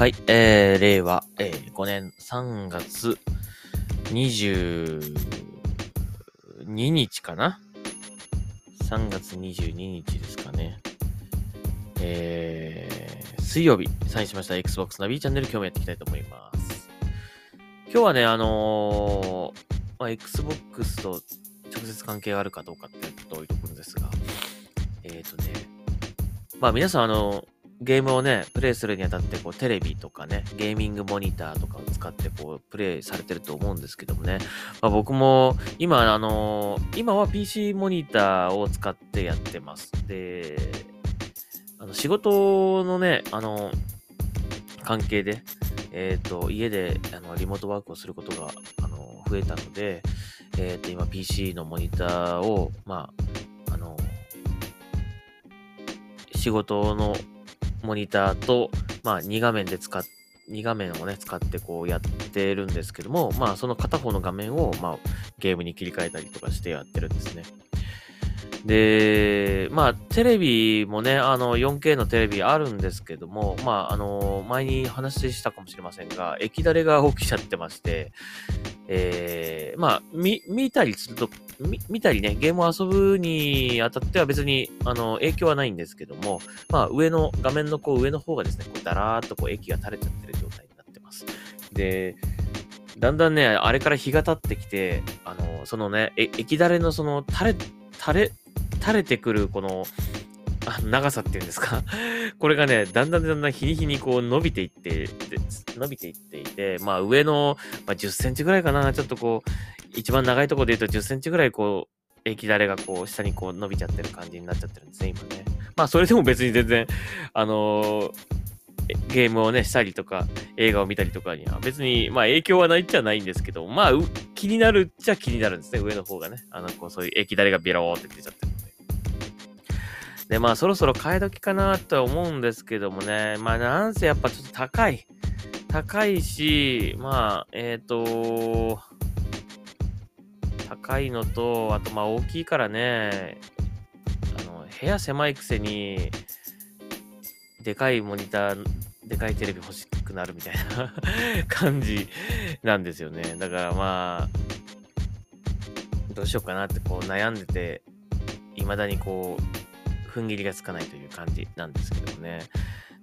はい、えー、令和、えー、5年3月22日かな ?3 月22日ですかね。えー、水曜日、サインしました Xbox ナビチャンネル今日もやっていきたいと思います。今日はね、あのーまあ、Xbox と直接関係があるかどうかってことを置いとくんですが、え、ー、とね、まあ皆さんあの、ゲームをね、プレイするにあたって、こう、テレビとかね、ゲーミングモニターとかを使って、こう、プレイされてると思うんですけどもね。まあ、僕も、今、あのー今は PC モニターを使ってやってます。で、あの、仕事のね、あの関係で、えっ、と、家で、あの、リモートワークをすることが、あの増えたので、えっ、と、今 PC のモニターを、まあ、あの仕事のモニターと、まあ、2画面で使っ、2画面をね、使ってこうやってるんですけども、まあ、その片方の画面を、まあ、ゲームに切り替えたりとかしてやってるんですね。で、まあ、テレビもね、あの、4K のテレビあるんですけども、まあ、あの、前に話したかもしれませんが、液だれが起きちゃってまして、えー、まあ、見、見たりすると、見見たりね、ゲームを遊ぶにあたっては別に、あの、影響はないんですけども、まあ、上の、画面のこう上の方がですね、こうだらーっとこう液が垂れちゃってる状態になってます。で、だんだんね、あれから日が経ってきて、あの、そのね、液だれのその垂れ、垂れ、垂れてくるこの、あ長さっていうんですか？これがね、だんだんだんだん日に日にこう伸びていって、伸びていっていて、まあ上の、まあ、10センチぐらいかな、ちょっとこう、一番長いとこで言うと10センチぐらいこう、液だれがこう下にこう伸びちゃってる感じになっちゃってるんですね、今ね。まあそれでも別に全然、あのーゲームをね、したりとか、映画を見たりとかには別に、まあ影響はないっちゃないんですけど、まあ気になるっちゃ気になるんですね、上の方がね。あの、こうそういう液だれがビローって出ちゃってるで。まあそろそろ替え時かなとは思うんですけどもね、まあなんせやっぱちょっと高い。高いし、まあ、えっ、と、高いのと、あとまあ大きいからね、あの、部屋狭いくせに、でかいモニター、でかいテレビ欲しくなるみたいな 感じなんですよね。だからまあ、どうしようかなってこう悩んでて、未だにこう、踏ん切りがつかないという感じなんですけどね。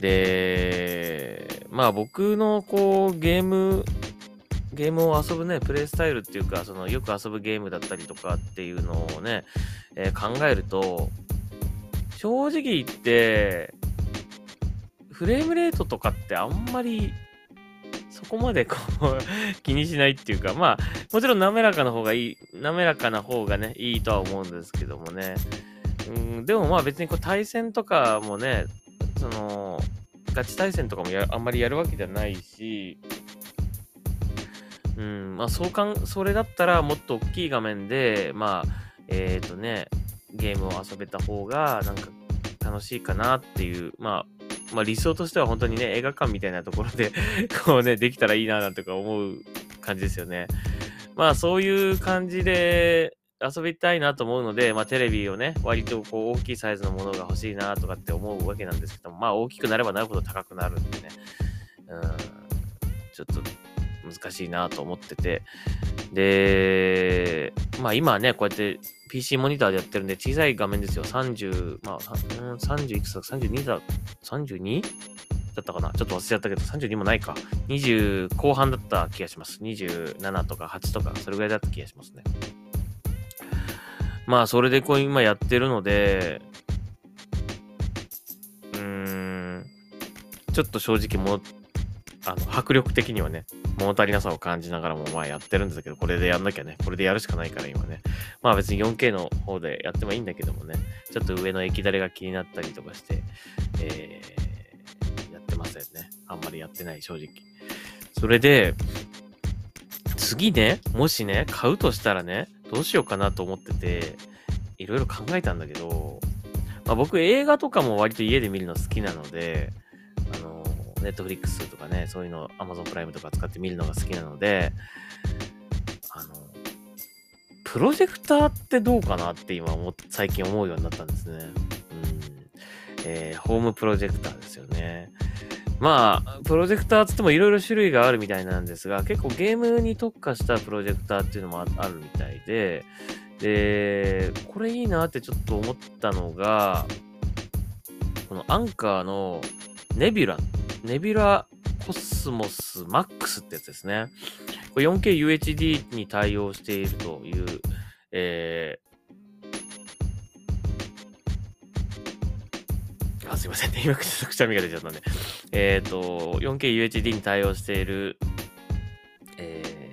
で、まあ僕のこうゲーム、ゲームを遊ぶね、プレイスタイルっていうか、そのよく遊ぶゲームだったりとかっていうのをね、えー考えると、正直言って、フレームレートとかってあんまりそこまでこう 気にしないっていうか、まあ、もちろん滑らかな方がいい、滑らかな方がね、いいとは思うんですけどもね。うん、でもまあ別にこう対戦とかもね、その、ガチ対戦とかもやあんまりやるわけじゃないし、うん、まあそうかん、それだったらもっと大きい画面で、まあ、えっ、とね、ゲームを遊べた方がなんか楽しいかなっていう、まあ、まあ理想としては本当にね、映画館みたいなところで こうね、できたらいいななんてか思う感じですよね。まあそういう感じで遊びたいなと思うので、まあテレビをね、割とこう大きいサイズのものが欲しいなとかって思うわけなんですけども、まあ大きくなればなるほど高くなるんでね、うん、ちょっと難しいなと思ってて、で、まあ今はね、こうやって PC モニターでやってるんで小さい画面ですよ。30、まあ、30いくつだ ?32 だ、32? だったかな？ちょっと忘れちゃったけど、32もないか。20後半だった気がします。27とか8とか、それぐらいだった気がしますね。まあ、それでこう今やってるので、うーん、ちょっと正直もう、あの、迫力的にはね、物足りなさを感じながらもまあやってるんですけど、これでやんなきゃね、これでやるしかないから今ね。まあ別に 4K の方でやってもいいんだけどもね、ちょっと上の液だれが気になったりとかして、えー、やってませんね。あんまりやってない、正直。それで、次ね、もしね、買うとしたらね、どうしようかなと思ってて、いろいろ考えたんだけど、まあ僕映画とかも割と家で見るの好きなので、あの、ネットフリックスとかね、そういうの、アマゾンプライムとか使って見るのが好きなので、あの、プロジェクターってどうかなって今思っ最近思うようになったんですね。うん。えーホームプロジェクターですよね。まあ、プロジェクターつってもいろいろ種類があるみたいなんですが、結構ゲームに特化したプロジェクターっていうのもあるみたいで、で、これいいなってちょっと思ったのが、このアンカーのネビュラ、ネビュラコスモスマックスってやつですね。4K UHD に対応しているという、えー、あ、すいませんね。今、くしゃみが出ちゃったんで。えっ、ー、と、4K UHD に対応している、え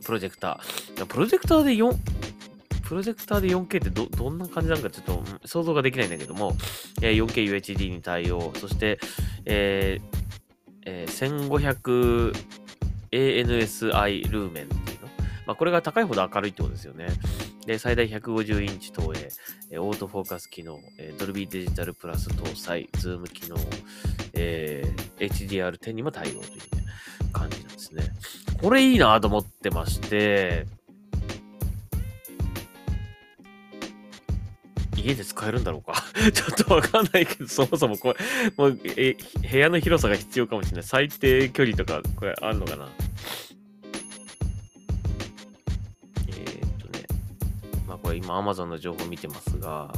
ー、プロジェクター。プロジェクターで4、プロジェクターで 4K ってど、どんな感じなのかちょっと想像ができないんだけども、えー、4K UHD に対応、そして、えー、1500 ANSI ルーメンっていうの。まあ、これが高いほど明るいってことですよね。で、最大150インチ投影、え、オートフォーカス機能、え、 Dolby Digital Plus 搭載、ズーム機能、えー、HDR10 にも対応という、ね、感じなんですね。これいいなと思ってまして、家で使えるんだろうか？ちょっとわかんないけど、そもそもこれ、もう、え、部屋の広さが必要かもしれない。最低距離とか、これあんのかな？これ今 Amazon の情報見てますが、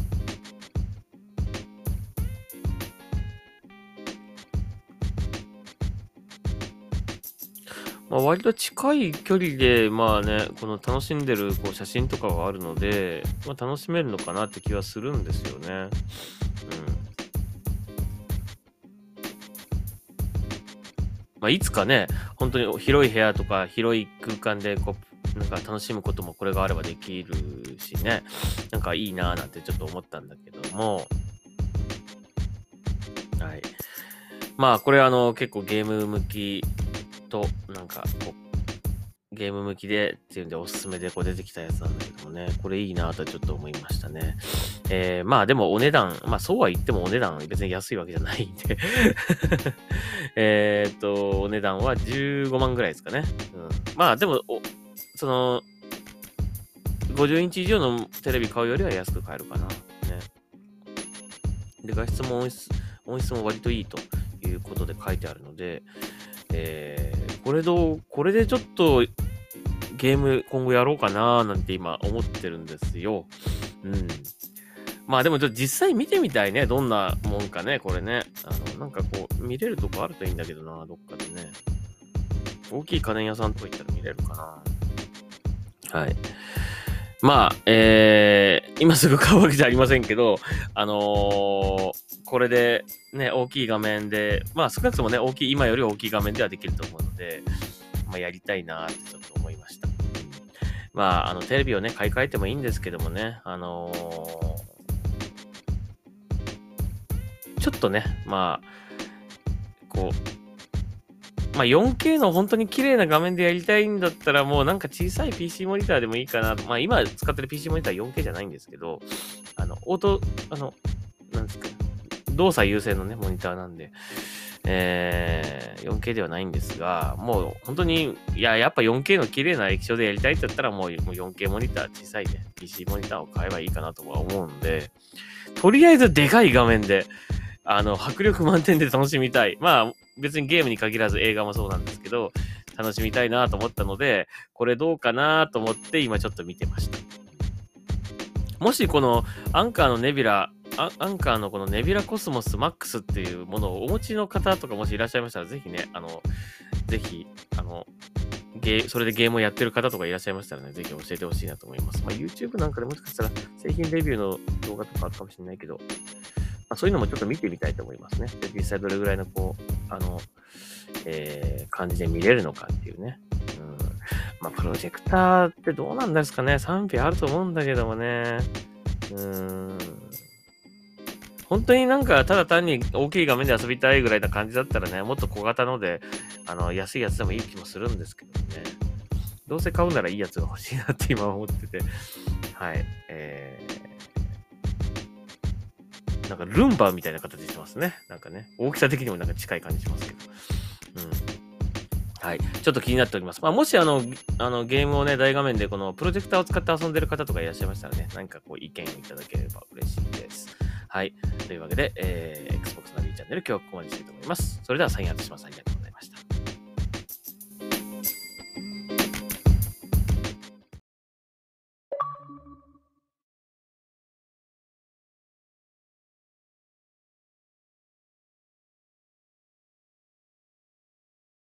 まあ、割と近い距離で、まあね、この楽しんでるこう写真とかがあるので、まあ、楽しめるのかなって気はするんですよね。うん。まあ、いつかね、本当に広い部屋とか広い空間でこう、なんか楽しむこともこれがあればできるしね、なんかいいなぁなんてちょっと思ったんだけども、はい。まあ、これあの、結構ゲーム向きと、なんか、こう、ゲーム向きでっていうんでおすすめでこう出てきたやつなんだけどもね、これいいなぁとちょっと思いましたね。えー、まあでもお値段、まあそうは言ってもお値段別に安いわけじゃないんで えっと、お値段は15万ぐらいですかね。うん、まあでも、その、50インチ以上のテレビ買うよりは安く買えるかな。ね。で、画質も音質音質も割といいということで書いてあるので、えー、これどこれでちょっとゲーム今後やろうかななんて今思ってるんですよ。うん。まあでもちょっと実際見てみたいね。どんなもんかね、これね。あの、なんかこう、見れるとこあるといいんだけどな、どっかでね。大きい家電屋さんとか行ったら見れるかな。はい。まあ、えー、今すぐ買うわけじゃありませんけど、あのー、これでね、大きい画面で、まあ少なくともね、大きい、今より大きい画面ではできると思うので、まあやりたいなってちょっと思いました。まあ、あの、テレビをね、買い替えてもいいんですけどもね、あのー、ちょっとね、まあ、こう、まあ、4K の本当に綺麗な画面でやりたいんだったら、もうなんか小さい PC モニターでもいいかな。まあ、今使ってる PC モニター 4K じゃないんですけど、あの、オート、あの、なんですか、動作優先のね、モニターなんで、えー、4K ではないんですが、もう本当に、いや、やっぱ 4K の綺麗な液晶でやりたいって言ったら、もう 4K モニター小さいね、PC モニターを買えばいいかなとは思うんで、とりあえずでかい画面で、あの、迫力満点で楽しみたい。まあ、別にゲームに限らず映画もそうなんですけど、楽しみたいなと思ったので、これどうかなと思って今ちょっと見てました。もしこのアンカーのネビュラ、アンカーのこのネビュラコスモスマックスっていうものをお持ちの方とかもしいらっしゃいましたら、ぜひね、あの、ぜひ、あの、ゲそれでゲームをやってる方とかいらっしゃいましたらね、ぜひ教えてほしいなと思います。まあ、YouTube なんかでもしかしたら製品レビューの動画とかあるかもしれないけど、まあ、そういうのもちょっと見てみたいと思いますね。で実際どれぐらいのこう、あの、えー、感じで見れるのかっていうね。うん。まあ、プロジェクターってどうなんですかね賛否あると思うんだけどもね。うん。本当になんか、ただ単に大きい画面で遊びたいぐらいな感じだったらね、もっと小型ので、あの、安いやつでもいい気もするんですけどね。どうせ買うならいいやつが欲しいなって今思ってて。はい。えーなんかルンバみたいな形してますね。なんかね、大きさ的にもなんか近い感じしますけど。うん。はい。ちょっと気になっております。まあ、もしあの、あのゲームをね、大画面でこのプロジェクターを使って遊んでる方とかいらっしゃいましたらね、何かこう意見をいただければ嬉しいです。はい。というわけで、えー、Xbox ナビチャンネル今日はここまでしたいと思います。それではサインアウトします。ありがとう